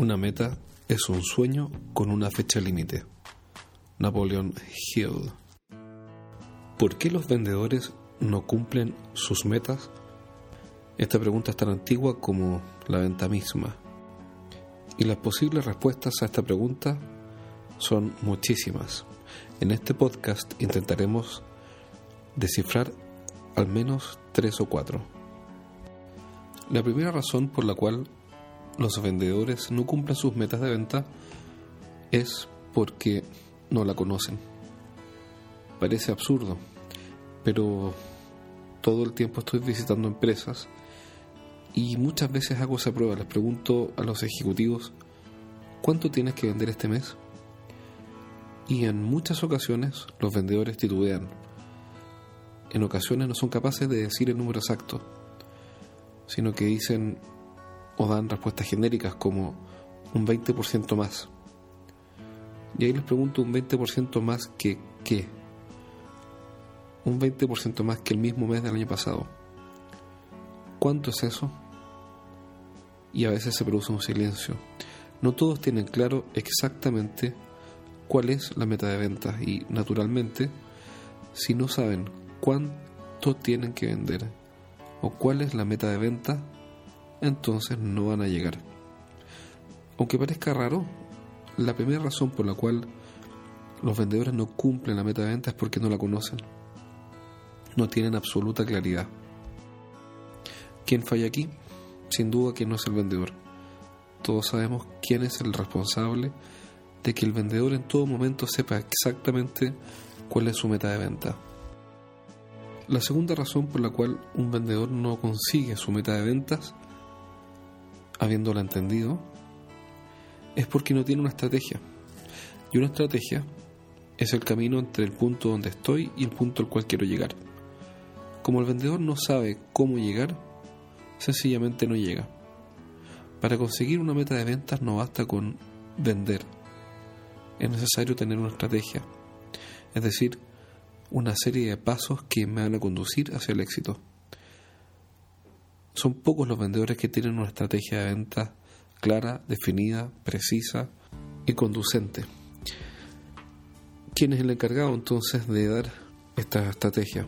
Una meta es un sueño con una fecha límite. Napoleon Hill. ¿Por qué los vendedores no cumplen sus metas? Esta pregunta es tan antigua como la venta misma. Y las posibles respuestas a esta pregunta son muchísimas. En este podcast intentaremos descifrar al menos tres o cuatro. La primera razón por la cual los vendedores no cumplen sus metas de venta es porque no la conocen. Parece absurdo, pero todo el tiempo estoy visitando empresas y muchas veces hago esa prueba. Les pregunto a los ejecutivos, ¿cuánto tienes que vender este mes? Y en muchas ocasiones los vendedores titubean. En ocasiones no son capaces de decir el número exacto, sino que dicen o dan respuestas genéricas como un 20% más. Y ahí les pregunto un 20% más que qué. Un 20% más que el mismo mes del año pasado. ¿Cuánto es eso? Y a veces se produce un silencio. No todos tienen claro exactamente cuál es la meta de ventas y naturalmente si no saben cuánto tienen que vender o cuál es la meta de venta entonces no van a llegar. Aunque parezca raro, la primera razón por la cual los vendedores no cumplen la meta de venta es porque no la conocen. No tienen absoluta claridad. ¿Quién falla aquí? Sin duda que no es el vendedor. Todos sabemos quién es el responsable de que el vendedor en todo momento sepa exactamente cuál es su meta de venta. La segunda razón por la cual un vendedor no consigue su meta de ventas habiéndola entendido, es porque no tiene una estrategia. Y una estrategia es el camino entre el punto donde estoy y el punto al cual quiero llegar. Como el vendedor no sabe cómo llegar, sencillamente no llega. Para conseguir una meta de ventas no basta con vender. Es necesario tener una estrategia, es decir, una serie de pasos que me van a conducir hacia el éxito. Son pocos los vendedores que tienen una estrategia de venta clara, definida, precisa y conducente. ¿Quién es el encargado entonces de dar esta estrategia?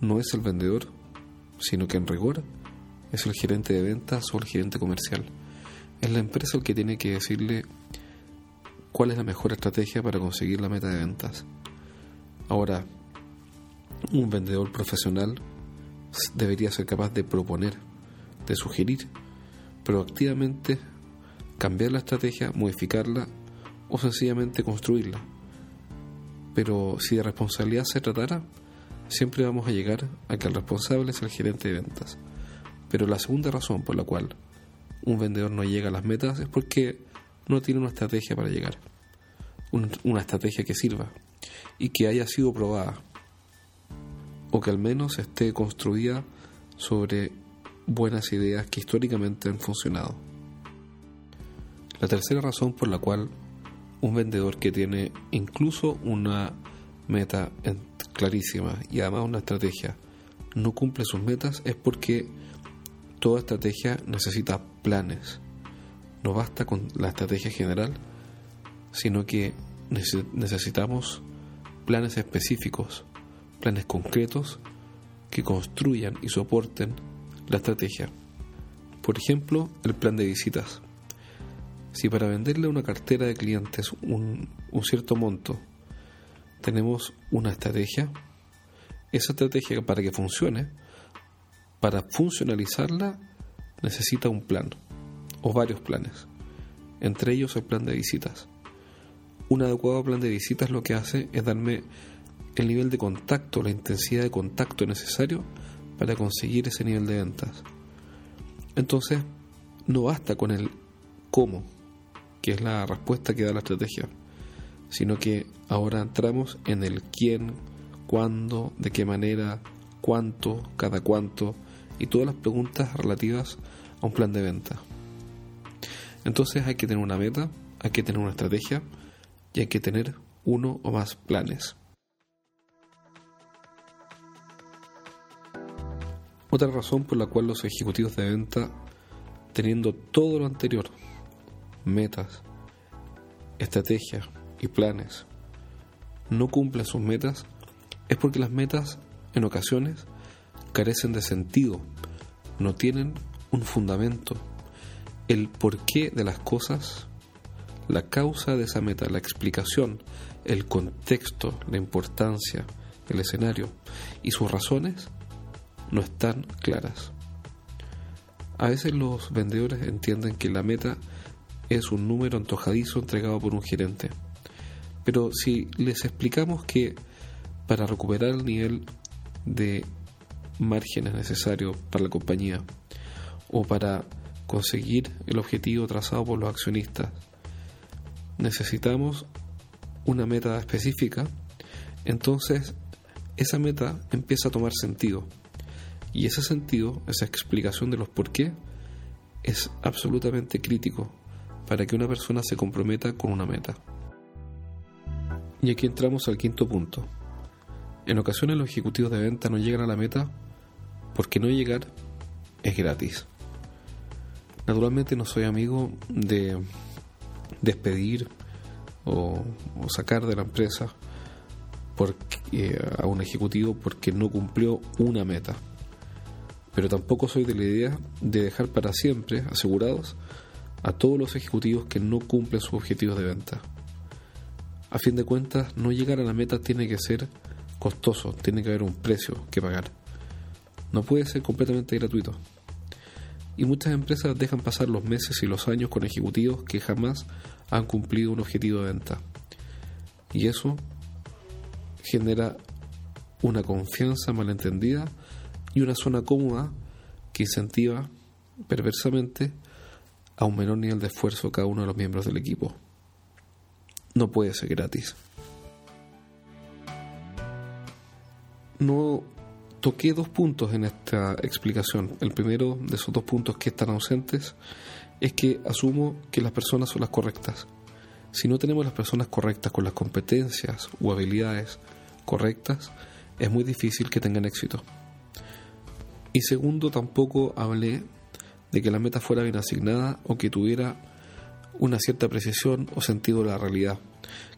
No es el vendedor, sino que en rigor es el gerente de ventas o el gerente comercial. Es la empresa el que tiene que decirle cuál es la mejor estrategia para conseguir la meta de ventas. Ahora, un vendedor profesional debería ser capaz de proponer, de sugerir, proactivamente cambiar la estrategia, modificarla o sencillamente construirla. Pero si de responsabilidad se tratara, siempre vamos a llegar a que el responsable es el gerente de ventas. Pero la segunda razón por la cual un vendedor no llega a las metas es porque no tiene una estrategia para llegar. Una estrategia que sirva y que haya sido probada que al menos esté construida sobre buenas ideas que históricamente han funcionado. La tercera razón por la cual un vendedor que tiene incluso una meta clarísima y además una estrategia no cumple sus metas es porque toda estrategia necesita planes. No basta con la estrategia general, sino que necesitamos planes específicos planes concretos que construyan y soporten la estrategia. Por ejemplo, el plan de visitas. Si para venderle a una cartera de clientes un, cierto monto tenemos una estrategia, esa estrategia para que funcione, para funcionalizarla, necesita un plan o varios planes, entre ellos el plan de visitas. Un adecuado plan de visitas lo que hace es darme el nivel de contacto, la intensidad de contacto necesario para conseguir ese nivel de ventas. Entonces, no basta con el cómo, que es la respuesta que da la estrategia, sino que ahora entramos en el quién, cuándo, de qué manera, cuánto, cada cuánto y todas las preguntas relativas a un plan de venta. Entonces hay que tener una meta, hay que tener una estrategia y hay que tener uno o más planes. Otra razón por la cual los ejecutivos de venta, teniendo todo lo anterior, metas, estrategias y planes, no cumplen sus metas, es porque las metas en ocasiones carecen de sentido, no tienen un fundamento, el porqué de las cosas, la causa de esa meta, la explicación, el contexto, la importancia, el escenario y sus razones no están claras. A veces los vendedores entienden que la meta es un número antojadizo entregado por un gerente. Pero si les explicamos que para recuperar el nivel de márgenes necesarios para la compañía o para conseguir el objetivo trazado por los accionistas, necesitamos una meta específica, entonces esa meta empieza a tomar sentido. Y ese sentido, esa explicación de los por qué, es absolutamente crítico para que una persona se comprometa con una meta. Y aquí entramos al quinto punto. En ocasiones los ejecutivos de venta no llegan a la meta porque no llegar es gratis. Naturalmente no soy amigo de despedir o, sacar de la empresa porque, a un ejecutivo porque no cumplió una meta. Pero tampoco soy de la idea de dejar para siempre asegurados a todos los ejecutivos que no cumplen sus objetivos de venta. A fin de cuentas, no llegar a la meta tiene que ser costoso, tiene que haber un precio que pagar. No puede ser completamente gratuito. Y muchas empresas dejan pasar los meses y los años con ejecutivos que jamás han cumplido un objetivo de venta. Y eso genera una confianza malentendida y una zona cómoda que incentiva perversamente a un menor nivel de esfuerzo cada uno de los miembros del equipo. No puede ser gratis. No toqué dos puntos en esta explicación. El primero de esos dos puntos que están ausentes es que asumo que las personas son las correctas. Si no tenemos las personas correctas con las competencias o habilidades correctas, es muy difícil que tengan éxito. Y segundo, tampoco hablé de que la meta fuera bien asignada o que tuviera una cierta precisión o sentido de la realidad,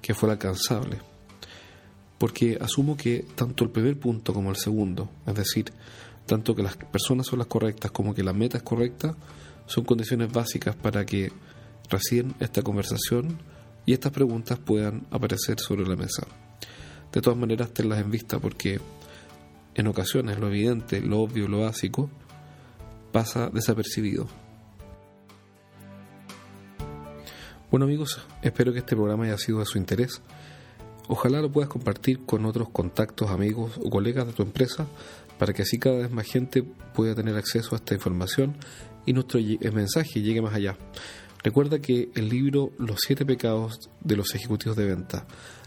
que fuera alcanzable. Porque asumo que tanto el primer punto como el segundo, es decir, tanto que las personas son las correctas como que la meta es correcta, son condiciones básicas para que recién esta conversación y estas preguntas puedan aparecer sobre la mesa. De todas maneras, tenlas en vista porque en ocasiones lo evidente, lo obvio, lo básico, pasa desapercibido. Bueno amigos, espero que este programa haya sido de su interés. Ojalá lo puedas compartir con otros contactos, amigos o colegas de tu empresa para que así cada vez más gente pueda tener acceso a esta información y nuestro mensaje llegue más allá. Recuerda que el libro Los siete pecados de los ejecutivos de venta,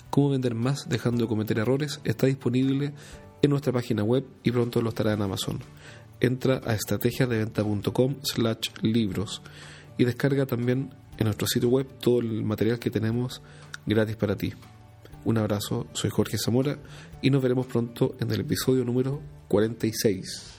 cómo vender más dejando de cometer errores, está disponible en nuestra página web y pronto lo estará en Amazon. Entra a estrategiasdeventa.com slash libros y descarga también en nuestro sitio web todo el material que tenemos gratis para ti. Un abrazo, soy Jorge Zamora y nos veremos pronto en el episodio número 46.